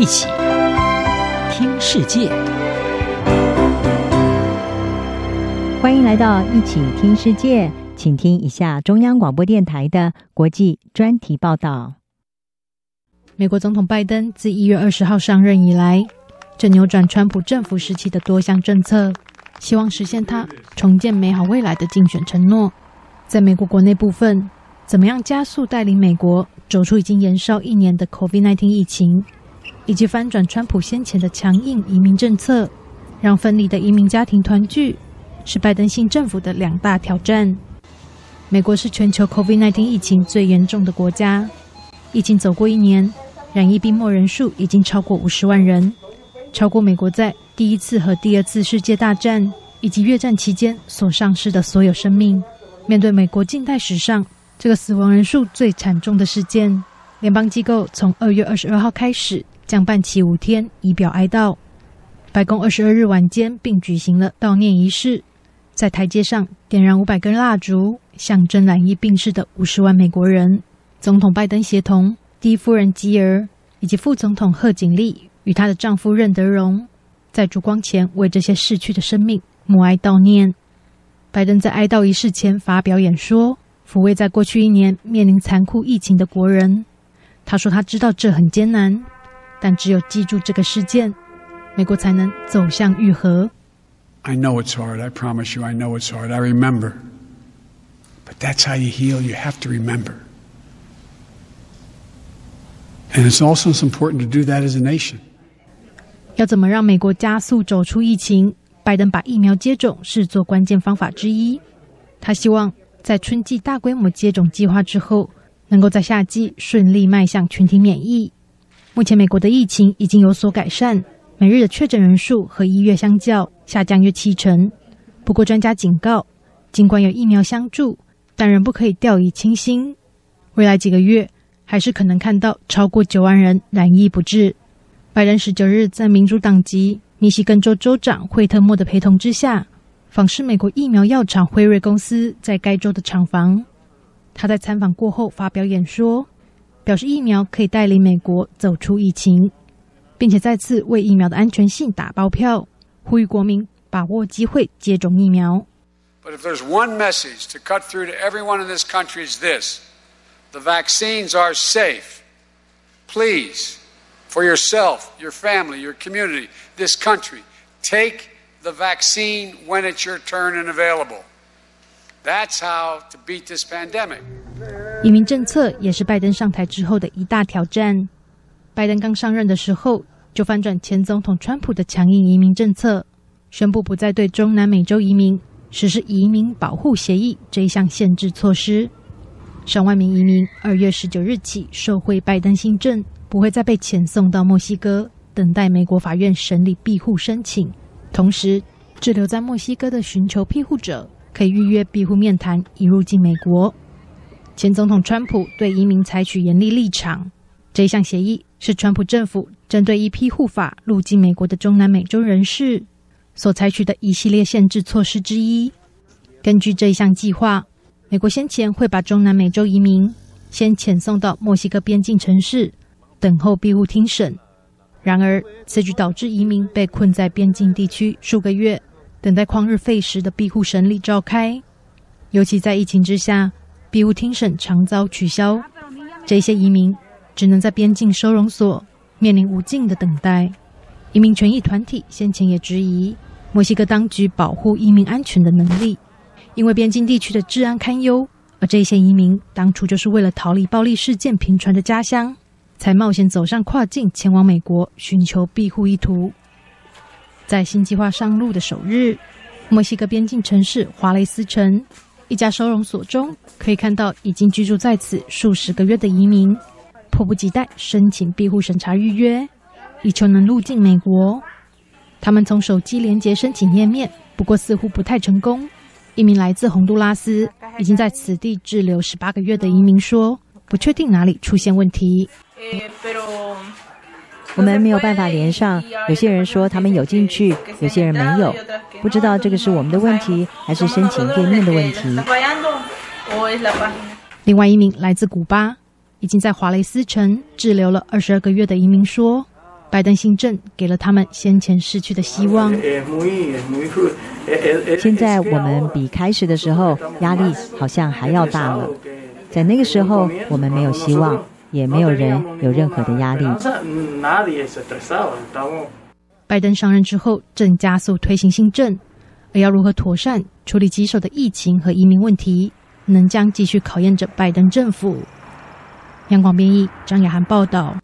一起听世界，欢迎来到一起听世界，请听一下中央广播电台的国际专题报道。美国总统拜登自一月二十号上任以来，正扭转川普政府时期的多项政策，希望实现他重建美好未来的竞选承诺。在美国国内部分，怎么样加速带领美国走出已经延烧一年的 COVID-19 疫情，以及翻转川普先前的强硬移民政策，让分离的移民家庭团聚，是拜登新政府的两大挑战。美国是全球 COVID-19 疫情最严重的国家，疫情走过一年。染疫病末人数已经超过五十万人，超过美国在第一次和第二次世界大战以及越战期间所丧失的所有生命。面对美国近代史上这个死亡人数最惨重的事件，联邦机构从二月二十二号开始降半旗五天，以表哀悼。白宫二十二日晚间并举行了悼念仪式，在台阶上点燃五百根蜡烛，象征染疫病逝的五十万美国人。总统拜登协同。第一夫人吉尔以及副总统贺锦丽与她的丈夫任德荣，在烛光前为这些逝去的生命默哀悼念。拜登在哀悼仪式前发表演说，抚慰在过去一年面临残酷疫情的国人。他说：“他知道这很艰难，但只有记住这个事件，美国才能走向愈合。” I know it's hard. I promise you, I know it's hard. I remember. But that's how you heal. You have to remember. And it's also important to do that as a nation. 要怎么让美国加速走出疫情？拜登把疫苗接种视作关键方法之一。他希望在春季大规模接种计划之后，能够在夏季顺利迈向群体免疫。目前美国的疫情已经有所改善，每日的确诊人数和一月相较下降约七成。不过专家警告，尽管有疫苗相助，但仍不可以掉以轻心。未来几个月，还是可能看到超过九万人染疫不治。拜登十九日在民主党籍密西根州州长惠特莫的陪同之下，访视美国疫苗药厂辉瑞公司在该州的厂房。他在参访过后发表演说，表示疫苗可以带领美国走出疫情，并且再次为疫苗的安全性打包票，呼吁国民把握机会接种疫苗。But if there's one message to cut through to everyone in this country is this. The vaccines are safe. Please, for yourself, your family, your community, this country, take the vaccine when it's your turn and available. That's how to beat this pandemic. 移民政策也是拜登上台之后的一大挑战。拜登刚上任的时候，就翻转前总统川普的强硬移民政策，宣布不再对中南美洲移民实施移民保护协议这一项限制措施。上万名移民二月十九日起受惠拜登新政，不会再被遣送到墨西哥等待美国法院审理庇护申请。同时，滞留在墨西哥的寻求庇护者可以预约庇护面谈，以入境美国。前总统川普对移民采取严厉立场。这一项协议是川普政府针对一批护法入境美国的中南美洲人士所采取的一系列限制措施之一。根据这一项计划。美国先前会把中南美洲移民先遣送到墨西哥边境城市等候庇护听审，然而此举导致移民被困在边境地区数个月，等待旷日费时的庇护审理召开。尤其在疫情之下，庇护听审常遭取消，这些移民只能在边境收容所面临无尽的等待。移民权益团体先前也质疑墨西哥当局保护移民安全的能力。因为边境地区的治安堪忧，而这些移民当初就是为了逃离暴力事件频传的家乡，才冒险走上跨境前往美国寻求庇护意图。在新计划上路的首日，墨西哥边境城市华雷斯城一家收容所中，可以看到已经居住在此数十个月的移民，迫不及待申请庇护审查预约，以求能入境美国。他们从手机连接申请页面，不过似乎不太成功。一名来自洪都拉斯、已经在此地滞留十八个月的移民说：“不确定哪里出现问题。我们没有办法连上。有些人说他们有进去，有些人没有。不知道这个是我们的问题，还是申请店面的问题。”另外一名来自古巴、已经在华雷斯城滞留了二十二个月的移民说：“拜登新政给了他们先前失去的希望。现在我们比开始的时候压力好像还要大了。在那个时候，我们没有希望，也没有人有任何的压力。拜登上任之后，正加速推行新政，而要如何妥善处理棘手的疫情和移民问题，能将继续考验着拜登政府。央广编译张雅涵报道。